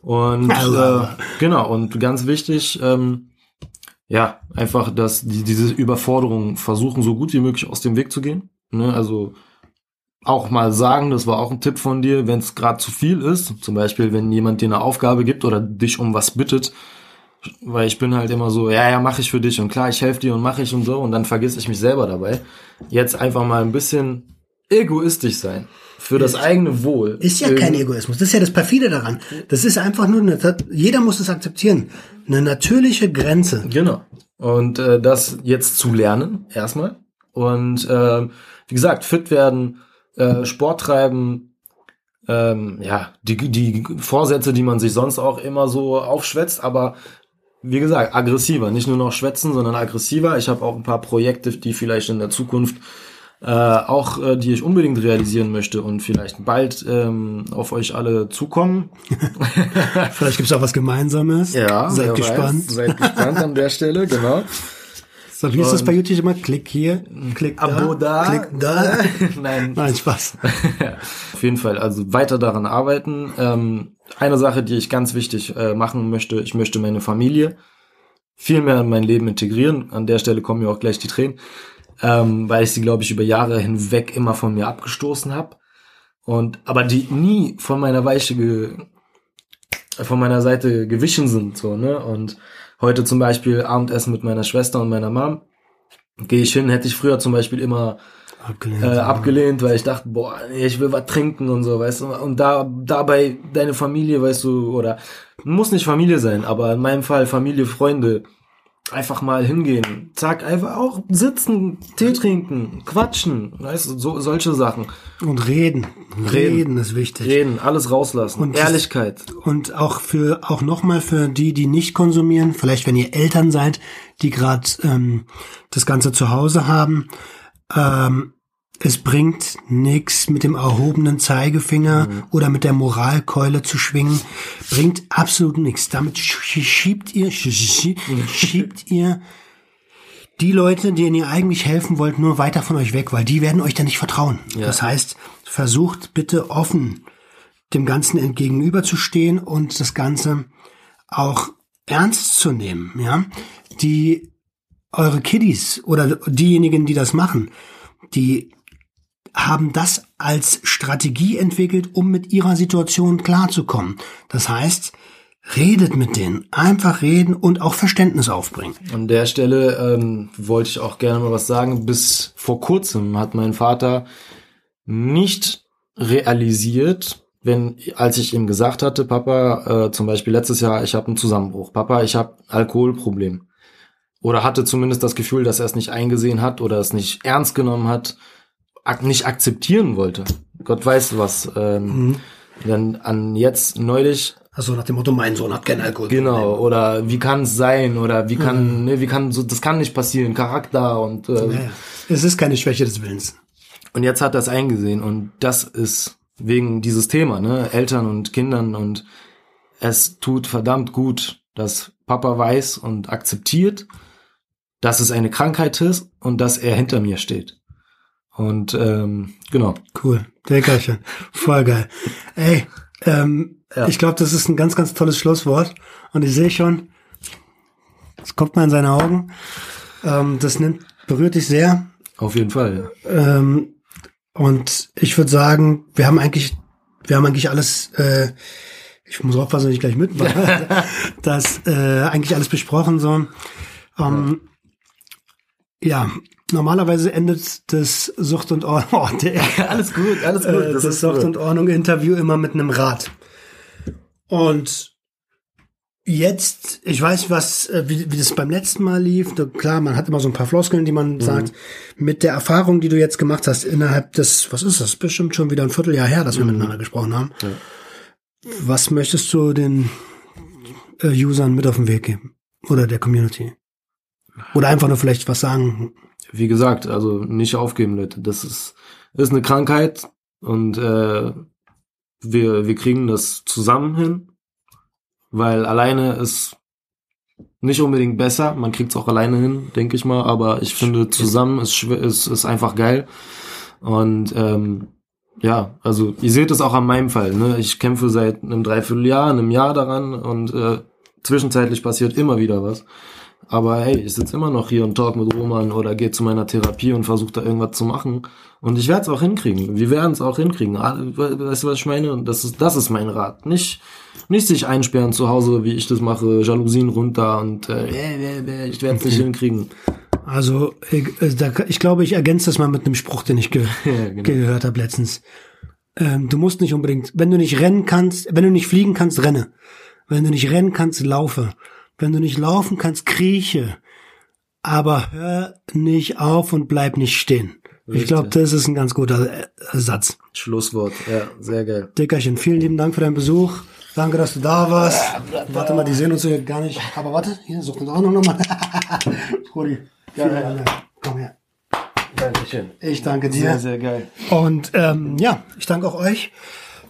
Und äh, genau, und ganz wichtig, ähm, ja, einfach, dass die, diese Überforderung versuchen, so gut wie möglich aus dem Weg zu gehen. Ne? Also auch mal sagen, das war auch ein Tipp von dir, wenn es gerade zu viel ist, zum Beispiel, wenn jemand dir eine Aufgabe gibt oder dich um was bittet, weil ich bin halt immer so, ja, ja, mache ich für dich und klar, ich helfe dir und mache ich und so und dann vergesse ich mich selber dabei. Jetzt einfach mal ein bisschen egoistisch sein. Für das eigene Wohl. Ist ja kein Egoismus. Das ist ja das perfide daran. Das ist einfach nur eine, jeder muss es akzeptieren. Eine natürliche Grenze. Genau. Und äh, das jetzt zu lernen, erstmal. Und ähm, wie gesagt, fit werden, äh, Sport treiben, ähm, ja, die, die Vorsätze, die man sich sonst auch immer so aufschwätzt, aber wie gesagt, aggressiver. Nicht nur noch schwätzen, sondern aggressiver. Ich habe auch ein paar Projekte, die vielleicht in der Zukunft äh, auch äh, die ich unbedingt realisieren möchte und vielleicht bald ähm, auf euch alle zukommen. Vielleicht gibt's auch was Gemeinsames. Ja, Seid gespannt. Weiß, seid gespannt an der Stelle, genau. So, wie ist das bei YouTube immer? Klick hier, klick Abo da, da. klick da. Nein, Nein, Spaß. Auf jeden Fall, also weiter daran arbeiten. Ähm, eine Sache, die ich ganz wichtig äh, machen möchte, ich möchte meine Familie viel mehr in mein Leben integrieren. An der Stelle kommen mir auch gleich die Tränen, ähm, weil ich sie, glaube ich, über Jahre hinweg immer von mir abgestoßen habe. Und aber die nie von meiner Weiche ge von meiner Seite gewichen sind. so ne Und heute zum Beispiel Abendessen mit meiner Schwester und meiner Mom. Gehe ich hin, hätte ich früher zum Beispiel immer Abgelehnt. äh, abgelehnt, weil ich dachte, boah, nee, ich will was trinken und so, weißt du. Und da dabei deine Familie, weißt du, oder muss nicht Familie sein, aber in meinem Fall Familie, Freunde, einfach mal hingehen, zack, einfach auch sitzen, Tee trinken, quatschen, weißt du, so solche Sachen, Und reden. Reden. Reden ist wichtig. reden, alles rauslassen, Und das- Ehrlichkeit. Und auch für auch nochmal für die, die nicht konsumieren, vielleicht wenn ihr Eltern seid, die gerade ähm, das Ganze zu Hause haben, ähm, es bringt nichts mit dem erhobenen Zeigefinger oder mit der Moralkeule zu schwingen, bringt absolut nichts. Damit sch- schiebt ihr sch- schiebt ihr die Leute, denen ihr eigentlich helfen wollt, nur weiter von euch weg, weil die werden euch dann nicht vertrauen. Das heißt, versucht bitte offen dem Ganzen entgegenüberzustehen und das Ganze auch ernst zu nehmen, ja. Die, eure Kiddies oder diejenigen, die das machen, die haben das als Strategie entwickelt, um mit ihrer Situation klarzukommen. Das heißt, redet mit denen, einfach reden und auch Verständnis aufbringen. An der Stelle ähm, wollte ich auch gerne mal was sagen. Bis vor kurzem hat mein Vater nicht realisiert, wenn, als ich ihm gesagt hatte, Papa, äh, zum Beispiel letztes Jahr, ich habe einen Zusammenbruch, Papa, ich habe Alkoholproblem. Oder hatte zumindest das Gefühl, dass er es nicht eingesehen hat oder es nicht ernst genommen hat, ak nicht akzeptieren wollte. Gott weiß was. Ähm, Dann an jetzt neulich Also nach dem Motto, mein Sohn hat keinen Alkohol. Genau, oder wie kann es sein, oder wie kann, ne, wie kann so, das kann nicht passieren, Charakter und, äh, Ja, ja. Es ist keine Schwäche des Willens. und jetzt hat er es eingesehen und das ist wegen dieses Thema, ne, Eltern und Kindern und es tut verdammt gut, dass Papa weiß und akzeptiert, dass es eine Krankheit ist und dass er hinter mir steht. Und ähm, genau. Cool. Deckerchen. Voll geil. Ey, ähm, Ja. ich glaube, das ist ein ganz, ganz tolles Schlusswort. Und ich sehe schon, es kommt mal in seine Augen. Ähm, das nimmt, berührt dich sehr. Auf jeden Fall. Ähm, und ich würde sagen, wir haben eigentlich, wir haben eigentlich alles, äh, ich muss aufpassen, dass ich gleich mitmache, das äh, eigentlich alles besprochen so. Ähm, ja, normalerweise endet das Sucht und Ordnung, alles gut, alles äh, das, Sucht und Ordnung Interview immer mit einem Rat. Und jetzt, ich weiß, was, äh, wie, wie das beim letzten Mal lief. Klar, man hat immer so ein paar Floskeln, die man sagt. Mit der Erfahrung, die du jetzt gemacht hast, innerhalb des, was ist das? Bestimmt schon wieder ein Vierteljahr her, dass wir miteinander gesprochen haben. Was möchtest du den äh, Usern mit auf den Weg geben? Oder der Community? Oder einfach nur vielleicht was sagen? Wie gesagt, also nicht aufgeben, Leute. Das ist, ist eine Krankheit und äh, wir, wir kriegen das zusammen hin, weil alleine ist nicht unbedingt besser. Man kriegt es auch alleine hin, denke ich mal, aber ich finde zusammen ist, ist, ist einfach geil. Und ähm, ja, also ihr seht es auch an meinem Fall. Ne? Ich kämpfe seit einem Dreivierteljahr, einem Jahr daran und äh, zwischenzeitlich passiert immer wieder was. Aber hey, ich sitze immer noch hier und talk mit Roman oder gehe zu meiner Therapie und versuche da irgendwas zu machen. Und ich werde es auch hinkriegen. Wir werden es auch hinkriegen. Ah, we- Weißt du, was ich meine? Das ist, das ist mein Rat. Nicht, nicht sich einsperren zu Hause, wie ich das mache, Jalousien runter und äh, äh, äh, ich werde es nicht hinkriegen. Also, ich, äh, da, ich glaube, ich ergänze das mal mit einem Spruch, den ich ge Ja, genau. gehört habe letztens. Ähm, du musst nicht unbedingt, wenn du nicht rennen kannst, wenn du nicht fliegen kannst, renne. Wenn du nicht rennen kannst, laufe. Wenn du nicht laufen kannst, krieche. Aber hör nicht auf und bleib nicht stehen. Ich Richtig. glaube, das ist ein ganz guter äh, Satz. Schlusswort. Ja, sehr geil. Dickerchen, vielen lieben Dank für deinen Besuch. Danke, dass du da warst. Warte mal, die sehen uns hier gar nicht. Aber warte, hier, such uns auch noch mal. Rudi, vielen Dank. Komm her. Dankeschön. Ich danke dir. Sehr, sehr geil. Und ähm, ja, ich danke auch euch.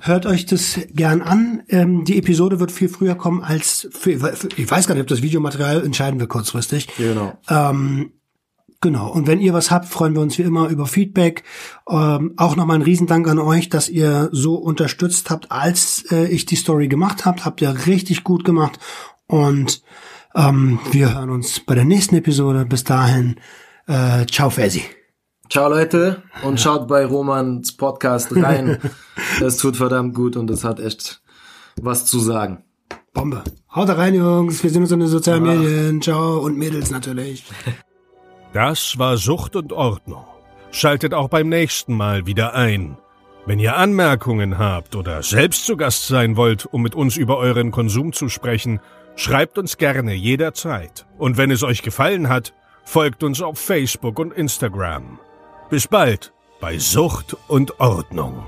Hört euch das gern an. Ähm, die Episode wird viel früher kommen als für, für, ich weiß gar nicht, ob das Videomaterial entscheiden wir kurzfristig. Genau. Ähm, genau. Und wenn ihr was habt, freuen wir uns wie immer über Feedback. Ähm, auch nochmal ein Riesendank an euch, dass ihr so unterstützt habt, als äh, ich die Story gemacht habt. Habt ihr richtig gut gemacht. Und ähm, wir hören uns bei der nächsten Episode. Bis dahin. Äh, ciao, Fersi. Ciao Leute und schaut bei Romans Podcast rein. Das tut verdammt gut und es hat echt was zu sagen. Bombe. Haut rein, Jungs. Wir sehen uns in den sozialen Medien. Ciao und Mädels natürlich. Das war Sucht und Ordnung. Schaltet auch beim nächsten Mal wieder ein. Wenn ihr Anmerkungen habt oder selbst zu Gast sein wollt, um mit uns über euren Konsum zu sprechen, schreibt uns gerne jederzeit. Und wenn es euch gefallen hat, folgt uns auf Facebook und Instagram. Bis bald bei Sucht und Ordnung.